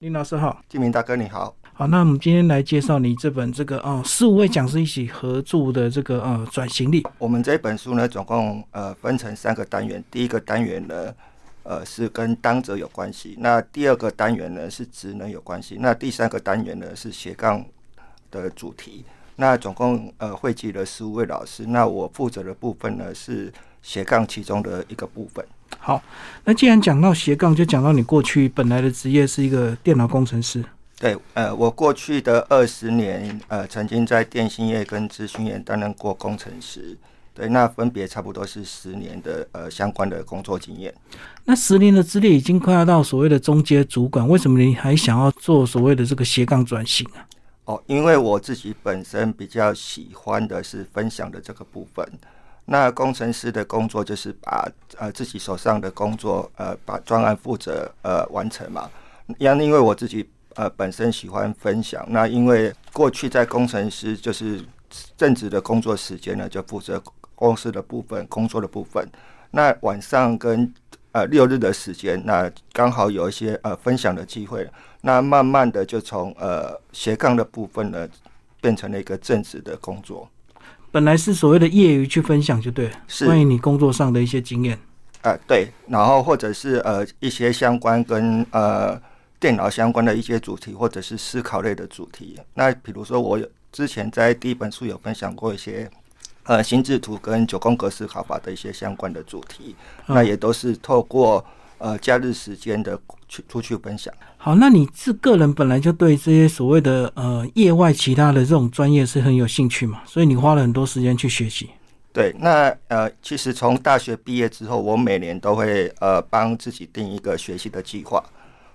林老师好，金明大哥你好。好，那我们今天来介绍你这本这个哦，四五位讲师一起合著的这个呃转型力。我们这本书呢，总共呃分成三个单元。第一个单元呢，呃是跟当者有关系；那第二个单元呢是职能有关系；那第三个单元呢是斜杠的主题。那总共呃汇集了十五位老师。那我负责的部分呢是斜杠其中的一个部分。好，那既然讲到斜杠，就讲到你过去本来的职业是一个电脑工程师。对，呃，我过去的二十年，呃，曾经在电信业跟资讯业担任过工程师，对，那分别差不多是十年的呃相关的工作经验。那十年的资历已经快要到所谓的中阶主管，为什么你还想要做所谓的这个斜杠转型啊？哦，因为我自己本身比较喜欢的是分享的这个部分。那工程师的工作就是把呃自己手上的工作呃把专案负责呃完成嘛。因因为我自己。呃，本身喜欢分享。那因为过去在工程师就是正职的工作时间呢，就负责公司的部分、工作的部分。那晚上跟呃六日的时间，那刚好有一些呃分享的机会。那慢慢的就从呃斜杠的部分呢，变成了一个正职的工作。本来是所谓的业余去分享就对，是关于你工作上的一些经验。呃，对，然后或者是呃一些相关跟呃。电脑相关的一些主题，或者是思考类的主题。那比如说，我有之前在第一本书有分享过一些，呃，心智图跟九宫格思考法的一些相关的主题。那也都是透过呃假日时间的去出去分享。好，那你是个人本来就对这些所谓的呃业外其他的这种专业是很有兴趣嘛？所以你花了很多时间去学习。对，那呃，其实从大学毕业之后，我每年都会呃帮自己定一个学习的计划。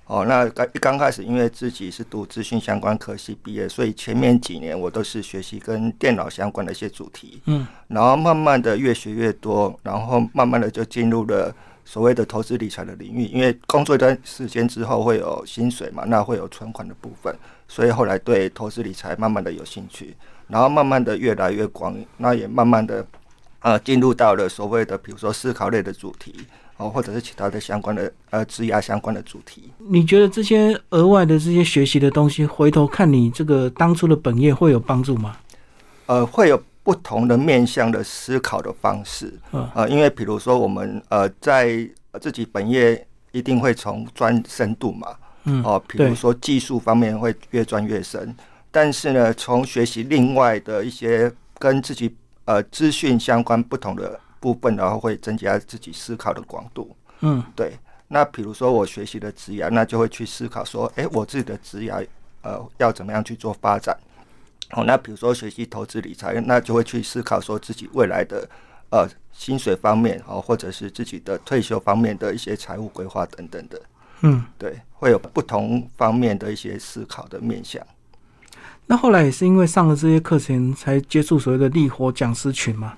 哦，那刚刚开始，因为自己是读资讯相关科系毕业，所以前面几年我都是学习跟电脑相关的一些主题。嗯，然后慢慢的越学越多，然后慢慢的就进入了所谓的投资理财的领域。因为工作一段时间之后会有薪水嘛，那会有存款的部分，所以后来对投资理财慢慢的有兴趣，然后慢慢的越来越广，那也慢慢的呃进入到了所谓的比如说思考类的主题。哦，或者是其他的相关的呃，质押相关的主题。你觉得这些额外的这些学习的东西，回头看你这个当初的本业会有帮助吗？呃，会有不同的面向的思考的方式。嗯，呃，因为比如说我们呃，在自己本业一定会从专深度嘛。嗯，哦，比如说技术方面会越钻越深，但是呢，从学习另外的一些跟自己呃资讯相关不同的。部分然后会增加自己思考的广度，嗯，对。那比如说我学习的职涯，那就会去思考说，哎，我自己的职涯，呃，要怎么样去做发展？哦，那比如说学习投资理财，那就会去思考说自己未来的呃薪水方面，哦，或者是自己的退休方面的一些财务规划等等的，嗯，对，会有不同方面的一些思考的面向。那后来也是因为上了这些课程，才接触所谓的立活讲师群吗？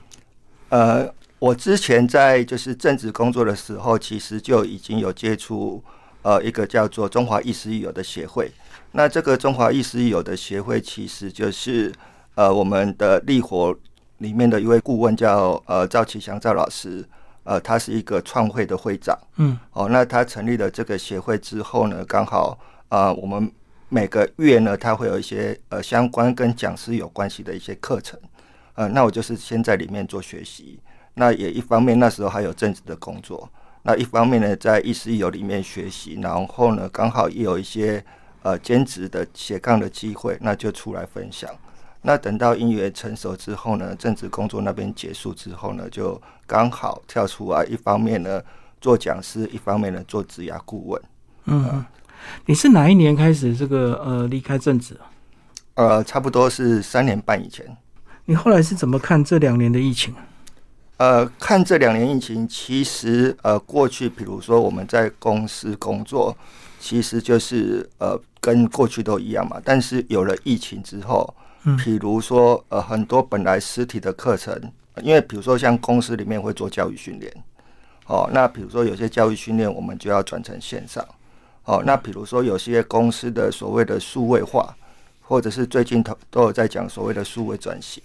呃。我之前在就是正职工作的时候，其实就已经有接触呃一个叫做中华意识一友的协会。那这个中华意识一友的协会，其实就是呃我们的立活里面的一位顾问叫呃赵启祥赵老师，呃他是一个创会的会长。嗯，哦，那他成立了这个协会之后呢，刚好啊我们每个月呢，他会有一些呃相关跟讲师有关系的一些课程。呃，那我就是先在里面做学习。那也一方面，那时候还有正职的工作。那一方面呢，在意识有里面学习，然后呢，刚好也有一些呃兼职的斜杠的机会，那就出来分享。那等到音乐成熟之后呢，政治工作那边结束之后呢，就刚好跳出来，一方面呢做讲师，一方面呢做职涯顾问。嗯，你是哪一年开始这个呃离开政治？呃，差不多是三年半以前。你后来是怎么看这两年的疫情？呃，看这两年疫情，其实呃，过去比如说我们在公司工作，其实就是呃，跟过去都一样嘛。但是有了疫情之后，嗯，比如说呃，很多本来实体的课程，因为比如说像公司里面会做教育训练，哦，那比如说有些教育训练我们就要转成线上，哦，那比如说有些公司的所谓的数位化，或者是最近都都有在讲所谓的数位转型。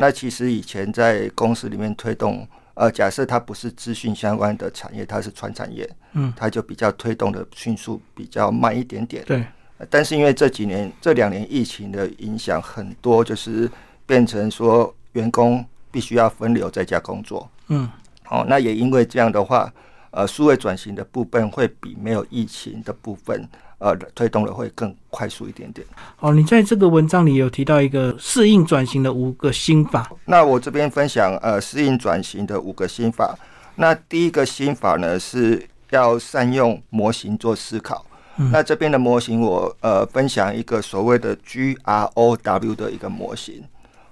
那其实以前在公司里面推动，呃，假设它不是资讯相关的产业，它是传产业，嗯，它就比较推动的迅速比较慢一点点，对，但是因为这几年这两年疫情的影响，很多就是变成说员工必须要分流在家工作。嗯，哦，那也因为这样的话，呃，数位转型的部分会比没有疫情的部分，呃，推动的会更快速一点点。好，你在这个文章里有提到一个适应转型的五个心法。那我这边分享呃适应转型的五个心法。那第一个心法呢是要善用模型做思考。那这边的模型，我呃分享一个所谓的 G R O W 的一个模型。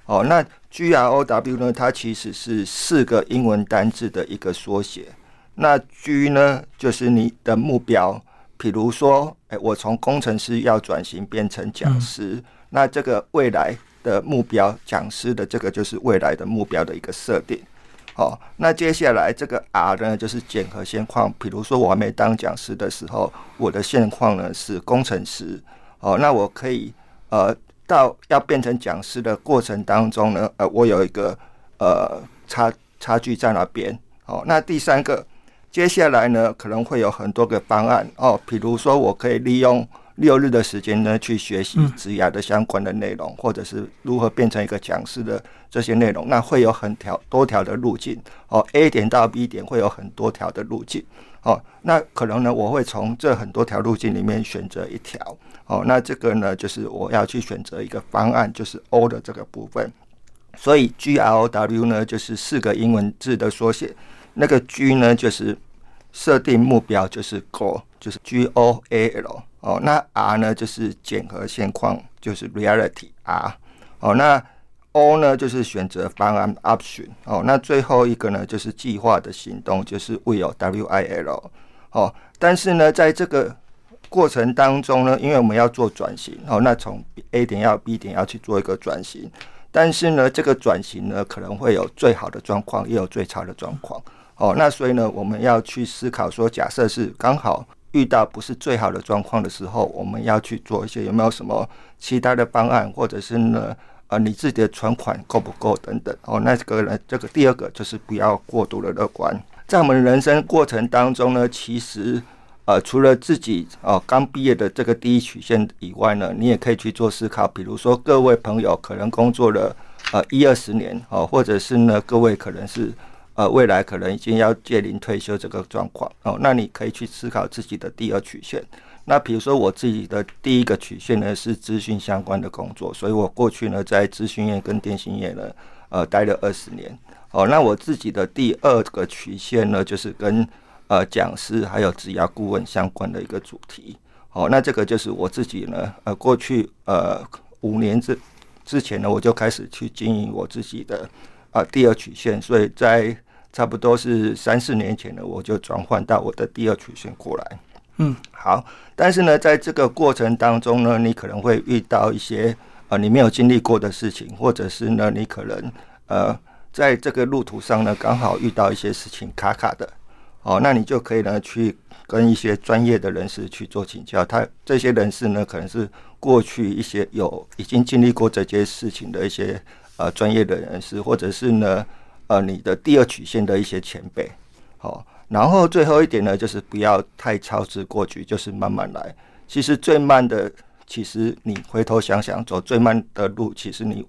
哦，那 G R O W 呢，它其实是四个英文单字的一个缩写。那 G 呢，就是你的目标，比如说，哎，我从工程师要转型变成讲师，那这个未来的目标，讲师的这个就是未来的目标的一个设定。哦，那接下来这个 R 呢，就是检核现况。比如说，我还没当讲师的时候，我的现况呢是工程师。哦，那我可以呃，到要变成讲师的过程当中呢，呃，我有一个呃差差距在哪边。哦，那第三个，接下来呢，可能会有很多个方案。哦，比如说，我可以利用。六日的时间呢，去学习职涯的相关的内容，或者是如何变成一个讲师的这些内容，那会有很条多条的路径哦。A 点到 B 点会有很多条的路径哦。那可能呢，我会从这很多条路径里面选择一条哦。那这个呢，就是我要去选择一个方案，就是 O 的这个部分。所以 G R O W 呢，就是四个英文字的缩写。那个 G 呢，就是设定目标，就是 Goal，就是 G O A L。哦，那 R 呢就是检核现况，就是 reality R。哦，那 O 呢就是选择方案 option。哦，那最后一个呢就是计划的行动，就是 will W I L。哦，但是呢，在这个过程当中呢，因为我们要做转型，哦，那从 A 点要 B 点要去做一个转型，但是呢，这个转型呢可能会有最好的状况，也有最差的状况。哦，那所以呢，我们要去思考说，假设是刚好。遇到不是最好的状况的时候，我们要去做一些有没有什么其他的方案，或者是呢，呃，你自己的存款够不够等等。哦，那这个呢，这个第二个就是不要过度的乐观。在我们人生过程当中呢，其实呃，除了自己哦刚毕业的这个第一曲线以外呢，你也可以去做思考。比如说，各位朋友可能工作了呃一二十年哦，或者是呢，各位可能是。呃，未来可能已经要接临退休这个状况哦，那你可以去思考自己的第二曲线。那比如说我自己的第一个曲线呢是资讯相关的工作，所以我过去呢在资讯业跟电信业呢呃待了二十年。哦，那我自己的第二个曲线呢就是跟呃讲师还有职业顾问相关的一个主题。哦，那这个就是我自己呢呃过去呃五年之之前呢我就开始去经营我自己的啊第二曲线，所以在差不多是三四年前呢，我就转换到我的第二曲线过来。嗯，好，但是呢，在这个过程当中呢，你可能会遇到一些呃你没有经历过的事情，或者是呢，你可能呃在这个路途上呢，刚好遇到一些事情卡卡的。哦，那你就可以呢去跟一些专业的人士去做请教。他这些人士呢，可能是过去一些有已经经历过这些事情的一些呃专业的人士，或者是呢。呃，你的第二曲线的一些前辈，好，然后最后一点呢，就是不要太操之过急，就是慢慢来。其实最慢的，其实你回头想想，走最慢的路，其实你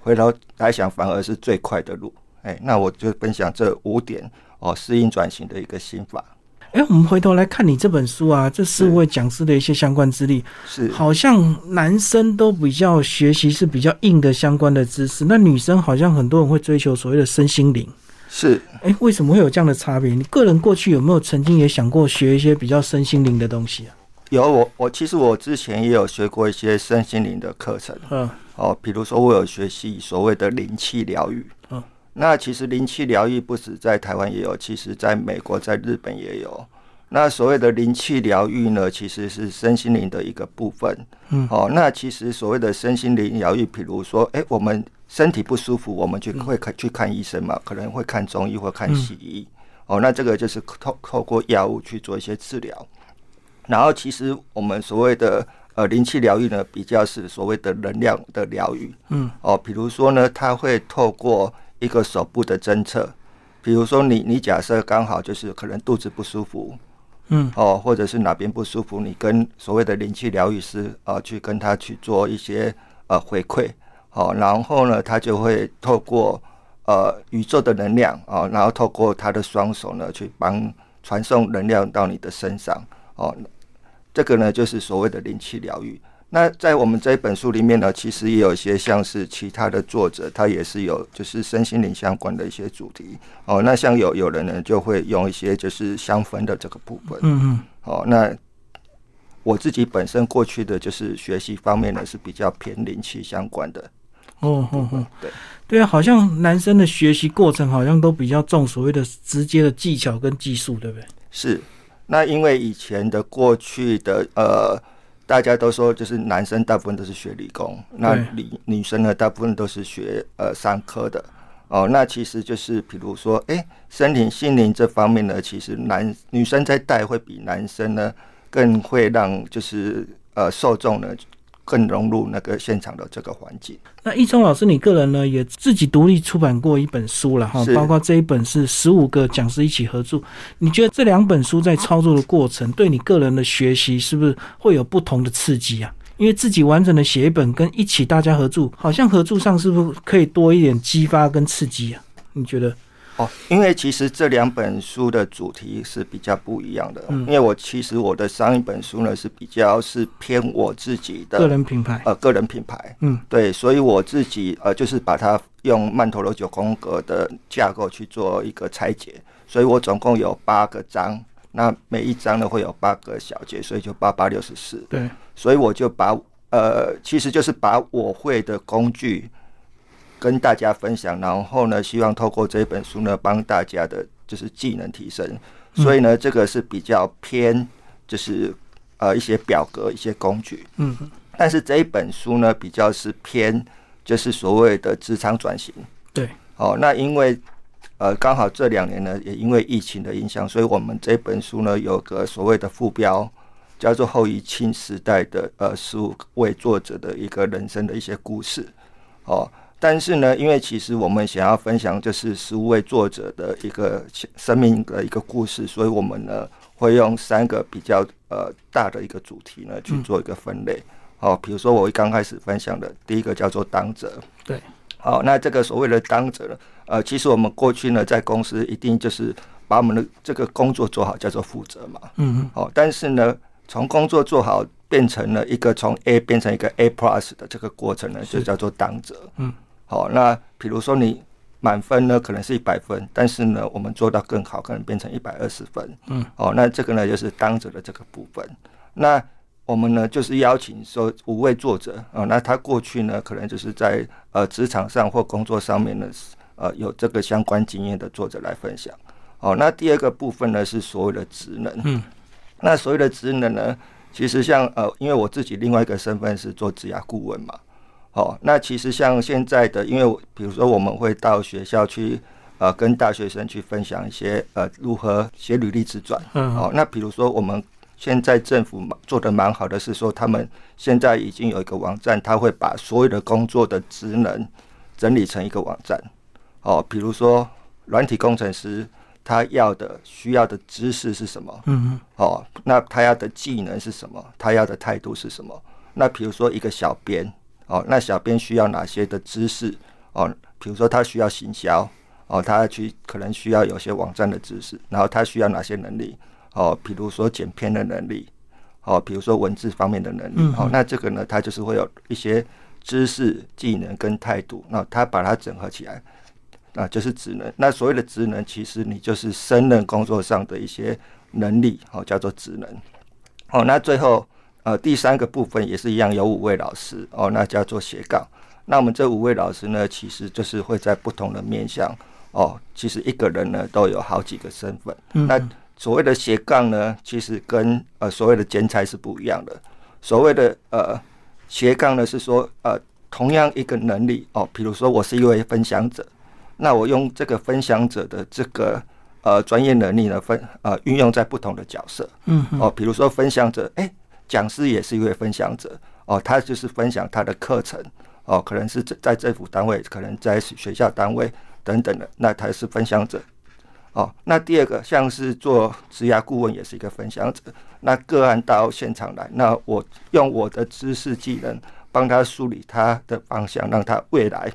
回头来想，反而是最快的路。哎，那我就分享这五点哦，适应转型的一个心法。哎，我们回头来看你这本书啊，这四位讲师的一些相关资历，是好像男生都比较学习是比较硬的相关的知识，那女生好像很多人会追求所谓的身心灵，是哎，为什么会有这样的差别？你个人过去有没有曾经也想过学一些比较身心灵的东西啊？有，我我其实我之前也有学过一些身心灵的课程，嗯，哦，比如说我有学习所谓的灵气疗愈，嗯。那其实灵气疗愈不止在台湾也有，其实在美国、在日本也有。那所谓的灵气疗愈呢，其实是身心灵的一个部分。嗯，哦，那其实所谓的身心灵疗愈，比如说，哎，我们身体不舒服，我们就会看去看医生嘛，可能会看中医或看西医。哦，那这个就是透透过药物去做一些治疗。然后，其实我们所谓的呃灵气疗愈呢，比较是所谓的能量的疗愈。嗯，哦，比如说呢，它会透过一个手部的侦测，比如说你你假设刚好就是可能肚子不舒服，嗯，哦，或者是哪边不舒服，你跟所谓的灵气疗愈师啊，去跟他去做一些呃回馈，好，然后呢，他就会透过呃宇宙的能量啊，然后透过他的双手呢，去帮传送能量到你的身上，哦，这个呢就是所谓的灵气疗愈。那在我们这一本书里面呢，其实也有一些像是其他的作者，他也是有就是身心灵相关的一些主题哦。那像有有人呢就会用一些就是香氛的这个部分，嗯嗯，哦，那我自己本身过去的就是学习方面呢是比较偏灵气相关的，哦哦哦，对对啊，好像男生的学习过程好像都比较重所谓的直接的技巧跟技术，对不对？是。那因为以前的过去的呃。大家都说，就是男生大部分都是学理工，那女女生呢，大部分都是学呃商科的哦。那其实就是比如说，哎，身体心灵这方面呢，其实男女生在带会比男生呢更会让就是呃受众呢。更融入那个现场的这个环境。那易聪老师，你个人呢也自己独立出版过一本书了哈，包括这一本是十五个讲师一起合著。你觉得这两本书在操作的过程，对你个人的学习是不是会有不同的刺激啊？因为自己完整的写一本，跟一起大家合著，好像合著上是不是可以多一点激发跟刺激啊？你觉得？哦，因为其实这两本书的主题是比较不一样的。嗯，因为我其实我的上一本书呢是比较是偏我自己的个人品牌，呃，个人品牌。嗯，对，所以我自己呃就是把它用曼陀罗九宫格的架构去做一个拆解，所以我总共有八个章，那每一章呢会有八个小节，所以就八八六十四。对，所以我就把呃，其实就是把我会的工具。跟大家分享，然后呢，希望透过这本书呢，帮大家的就是技能提升。所以呢，这个是比较偏，就是呃一些表格、一些工具。嗯，但是这一本书呢，比较是偏，就是所谓的职场转型。对，哦，那因为呃刚好这两年呢，也因为疫情的影响，所以我们这本书呢有个所谓的副标，叫做后疫情时代的呃十五位作者的一个人生的一些故事。哦。但是呢，因为其实我们想要分享就是十五位作者的一个生命的一个故事，所以我们呢会用三个比较呃大的一个主题呢去做一个分类。好，比如说我刚开始分享的第一个叫做当责。对。好，那这个所谓的当责呢，呃，其实我们过去呢在公司一定就是把我们的这个工作做好，叫做负责嘛。嗯嗯。好，但是呢，从工作做好变成了一个从 A 变成一个 A plus 的这个过程呢，就叫做当责。嗯。好，那比如说你满分呢，可能是一百分，但是呢，我们做到更好，可能变成一百二十分。嗯，哦，那这个呢，就是当者的这个部分。那我们呢，就是邀请说五位作者啊，那他过去呢，可能就是在呃职场上或工作上面呢，呃有这个相关经验的作者来分享。哦，那第二个部分呢，是所谓的职能。嗯，那所谓的职能呢，其实像呃，因为我自己另外一个身份是做职涯顾问嘛。哦，那其实像现在的，因为比如说我们会到学校去，呃，跟大学生去分享一些呃如何写履历自传。嗯。哦，那比如说我们现在政府做的蛮好的是说，他们现在已经有一个网站，他会把所有的工作的职能整理成一个网站。哦，比如说软体工程师他要的需要的知识是什么？嗯嗯。哦，那他要的技能是什么？他要的态度是什么？那比如说一个小编。哦，那小编需要哪些的知识？哦，比如说他需要行销，哦，他去可能需要有些网站的知识，然后他需要哪些能力？哦，比如说剪片的能力，哦，比如说文字方面的能力。哦，那这个呢，他就是会有一些知识、技能跟态度，那他把它整合起来，那就是职能。那所谓的职能，其实你就是胜任工作上的一些能力，哦，叫做职能。哦，那最后。呃，第三个部分也是一样，有五位老师哦，那叫做斜杠。那我们这五位老师呢，其实就是会在不同的面向哦，其实一个人呢都有好几个身份。那所谓的斜杠呢，其实跟呃所谓的兼差是不一样的。所谓的呃斜杠呢，是说呃同样一个能力哦，比如说我是一位分享者，那我用这个分享者的这个呃专业能力呢分呃运用在不同的角色。嗯哦，比如说分享者，哎。讲师也是一位分享者哦，他就是分享他的课程哦，可能是在政府单位，可能在学校单位等等的，那他是分享者哦，那第二个像是做职涯顾问也是一个分享者，那个案到现场来，那我用我的知识技能帮他梳理他的方向，让他未来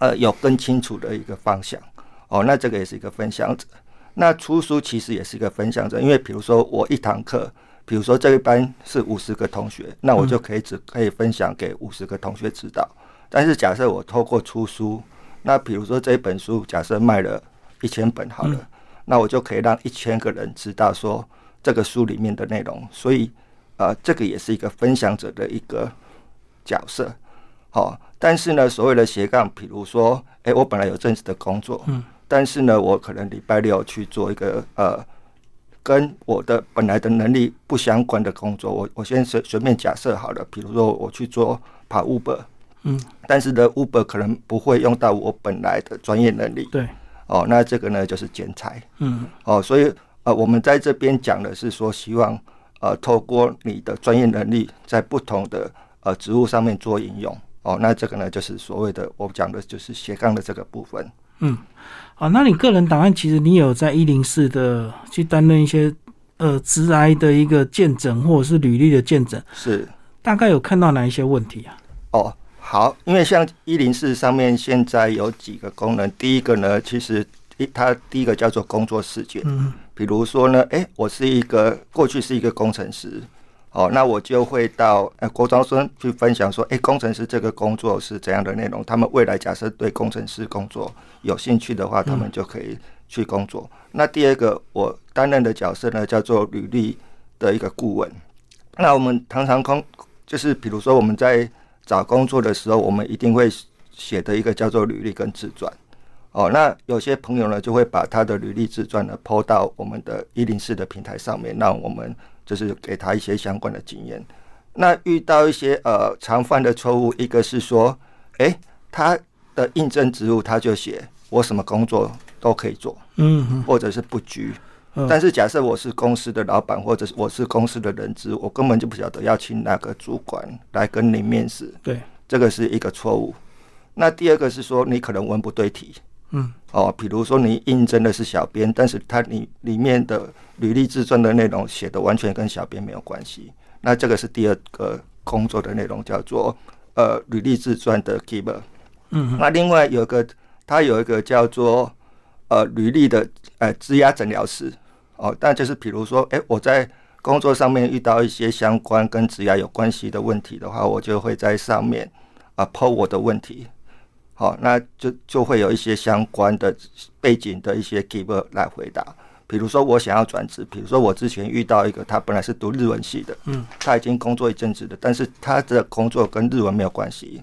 呃有更清楚的一个方向。哦，那这个也是一个分享者。那出书其实也是一个分享者，因为比如说我一堂课，比如说这一班是五十个同学，那我就可以只可以分享给五十个同学知道。但是假设我透过出书，那比如说这一本书假设卖了一千本好了，那我就可以让一千个人知道说这个书里面的内容。所以，呃，这个也是一个分享者的一个角色。好，但是呢，所谓的斜杠，比如说，哎，我本来有正式的工作，嗯。但是呢，我可能礼拜六去做一个呃，跟我的本来的能力不相关的工作。我我先随随便假设好了，比如说我去做跑 Uber，嗯，但是呢，Uber 可能不会用到我本来的专业能力。对，哦，那这个呢就是剪裁，嗯，哦，所以呃，我们在这边讲的是说，希望呃，透过你的专业能力，在不同的呃职务上面做应用。哦，那这个呢就是所谓的我讲的就是斜杠的这个部分。嗯。好，那你个人档案其实你有在一零四的去担任一些呃直癌的一个见证，或者是履历的见证，是大概有看到哪一些问题啊？哦，好，因为像一零四上面现在有几个功能，第一个呢，其实一它第一个叫做工作事件，嗯，比如说呢，哎，我是一个过去是一个工程师。哦，那我就会到呃国中生去分享说，哎，工程师这个工作是怎样的内容？他们未来假设对工程师工作有兴趣的话，他们就可以去工作。那第二个，我担任的角色呢，叫做履历的一个顾问。那我们常常工就是，比如说我们在找工作的时候，我们一定会写的一个叫做履历跟自传。哦，那有些朋友呢，就会把他的履历自传呢抛到我们的一零四的平台上面，让我们。就是给他一些相关的经验。那遇到一些呃常犯的错误，一个是说，哎，他的应征职务他就写我什么工作都可以做，嗯，或者是不拘。但是假设我是公司的老板，或者是我是公司的人资，我根本就不晓得要请哪个主管来跟你面试。对，这个是一个错误。那第二个是说，你可能文不对题。嗯，哦，比如说你应征的是小编，但是他里里面的履历自传的内容写的完全跟小编没有关系，那这个是第二个工作的内容，叫做呃履历自传的 keeper。嗯，那另外有个他有一个叫做呃履历的呃质押诊疗师，哦，但就是比如说，哎，我在工作上面遇到一些相关跟质押有关系的问题的话，我就会在上面啊抛我的问题。好，那就就会有一些相关的背景的一些 giver 来回答。比如说，我想要转职，比如说我之前遇到一个，他本来是读日文系的，嗯，他已经工作一阵子的，但是他的工作跟日文没有关系。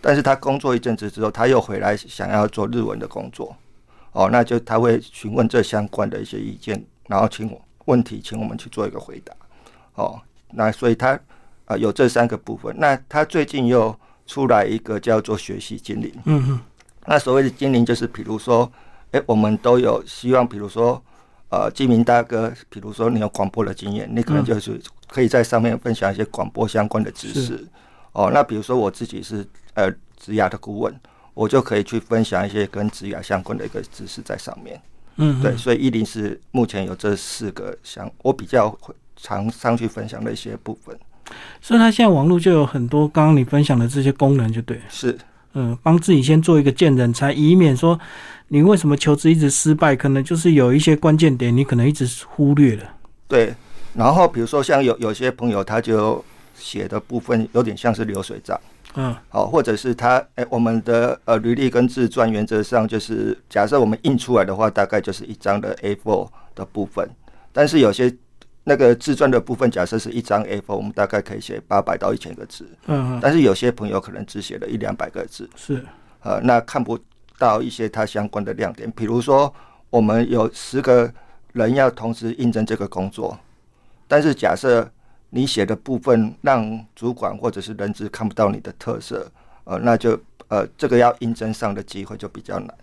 但是他工作一阵子之后，他又回来想要做日文的工作。哦，那就他会询问这相关的一些意见，然后请我问题，请我们去做一个回答。哦，那所以他啊有这三个部分。那他最近又。出来一个叫做学习精灵，嗯哼，那所谓的精灵就是，比如说，哎，我们都有希望，比如说，呃，金明大哥，比如说你有广播的经验，你可能就是可以在上面分享一些广播相关的知识，哦，那比如说我自己是呃职涯的顾问，我就可以去分享一些跟职涯相关的一个知识在上面，嗯，对，所以一零是目前有这四个相，我比较常上去分享的一些部分。所以，他现在网络就有很多刚刚你分享的这些功能，就对。是，嗯，帮自己先做一个见人才，以免说你为什么求职一直失败，可能就是有一些关键点你可能一直忽略了。对。然后，比如说像有有些朋友，他就写的部分有点像是流水账，嗯，好，或者是他，哎，我们的呃履历跟自传原则上就是，假设我们印出来的话，大概就是一张的 A4 的部分，但是有些。那个自传的部分，假设是一张 A4，我们大概可以写八百到一千个字。嗯，但是有些朋友可能只写了一两百个字。是，呃，那看不到一些它相关的亮点。比如说，我们有十个人要同时应征这个工作，但是假设你写的部分让主管或者是人资看不到你的特色，呃，那就呃，这个要应征上的机会就比较难。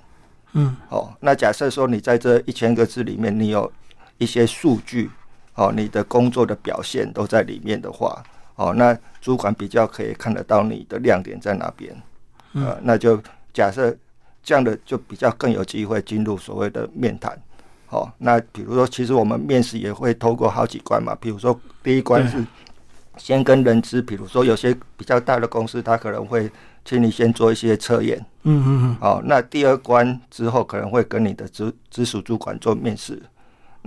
嗯，哦，那假设说你在这一千个字里面，你有一些数据。哦，你的工作的表现都在里面的话，哦，那主管比较可以看得到你的亮点在哪边，呃，那就假设这样的就比较更有机会进入所谓的面谈，好，那比如说，其实我们面试也会透过好几关嘛。比如说，第一关是先跟人资，比如说有些比较大的公司，他可能会请你先做一些测验。嗯嗯嗯。好，那第二关之后可能会跟你的直直属主管做面试。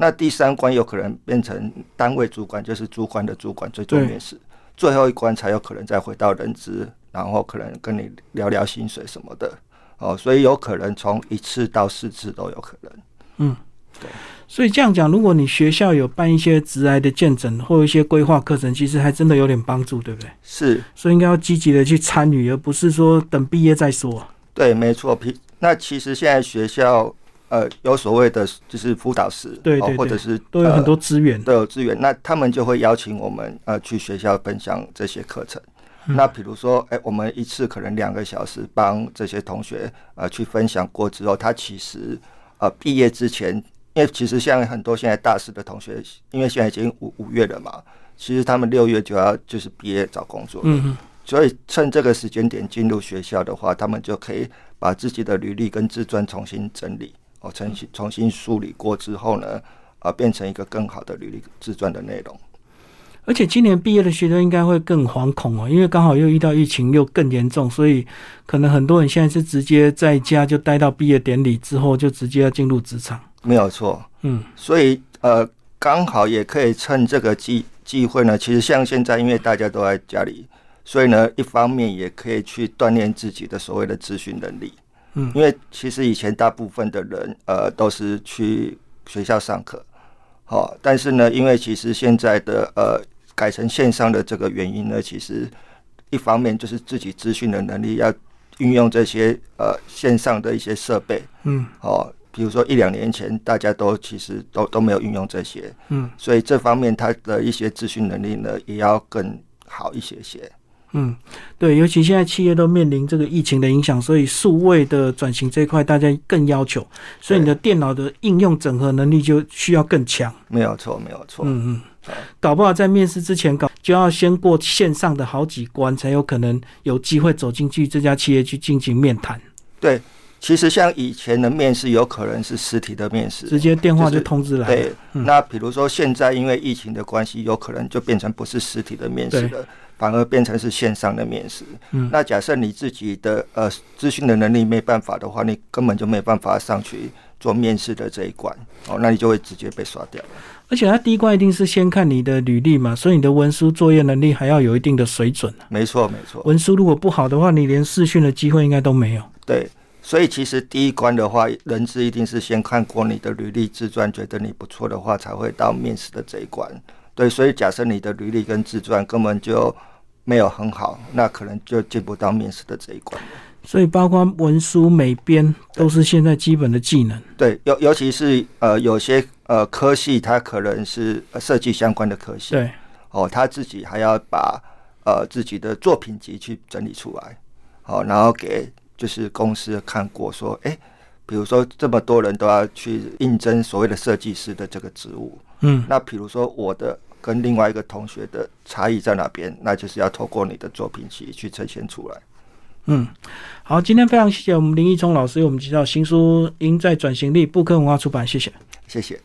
那第三关有可能变成单位主管，就是主管的主管最终面试。最后一关才有可能再回到人资，然后可能跟你聊聊薪水什么的。哦，所以有可能从一次到四次都有可能。嗯。对所以这样讲，如果你学校有办一些职癌的见诊或一些规划课程，其实还真的有点帮助，对不对？是，所以应该要积极的去参与，而不是说等毕业再说。对，没错。那其实现在学校呃有所谓的就是辅导师，对对，或者是都有很多资源，都有资源。那他们就会邀请我们呃去学校分享这些课程。那比如说，哎，我们一次可能两个小时帮这些同学呃去分享过之后，他其实呃毕业之前。因为其实像很多现在大四的同学，因为现在已经五五月了嘛，其实他们六月就要就是毕业找工作，嗯所以趁这个时间点进入学校的话，他们就可以把自己的履历跟自传重新整理，哦，重新重新梳理过之后呢，啊，变成一个更好的履历自传的内容。而且今年毕业的学生应该会更惶恐哦，因为刚好又遇到疫情又更严重，所以可能很多人现在是直接在家就待到毕业典礼之后，就直接要进入职场。没有错，嗯，所以呃，刚好也可以趁这个机机会呢。其实像现在，因为大家都在家里，所以呢，一方面也可以去锻炼自己的所谓的咨询能力，嗯，因为其实以前大部分的人呃都是去学校上课，好，但是呢，因为其实现在的呃改成线上的这个原因呢，其实一方面就是自己资讯的能力要运用这些呃线上的一些设备，嗯，好。比如说一两年前，大家都其实都都没有运用这些，嗯，所以这方面他的一些资讯能力呢，也要更好一些些。嗯，对，尤其现在企业都面临这个疫情的影响，所以数位的转型这一块，大家更要求，所以你的电脑的应用整合能力就需要更强。没有错，没有错。嗯嗯，搞不好在面试之前搞，就要先过线上的好几关，才有可能有机会走进去这家企业去进行面谈。对。其实像以前的面试，有可能是实体的面试，直接电话就通知来。对，那比如说现在因为疫情的关系，有可能就变成不是实体的面试了，反而变成是线上的面试。嗯，那假设你自己的呃资讯的能力没办法的话，你根本就没办法上去做面试的这一关哦，那你就会直接被刷掉了。而且他第一关一定是先看你的履历嘛，所以你的文书作业能力还要有一定的水准。没错，没错。文书如果不好的话，你连试训的机会应该都没有。对。所以其实第一关的话，人资一定是先看过你的履历自传，觉得你不错的话，才会到面试的这一关。对，所以假设你的履历跟自传根本就没有很好，那可能就进不到面试的这一关。所以包括文书美编都是现在基本的技能。对，尤尤其是呃有些呃科系，它可能是设计相关的科系。对，哦，他自己还要把呃自己的作品集去整理出来，好，然后给。就是公司看过说，哎，比如说这么多人都要去应征所谓的设计师的这个职务，嗯，那比如说我的跟另外一个同学的差异在哪边？那就是要透过你的作品集去呈现出来。嗯，好，今天非常谢谢我们林义聪老师为我们介绍新书《赢在转型力》，布克文化出版，谢谢，谢谢。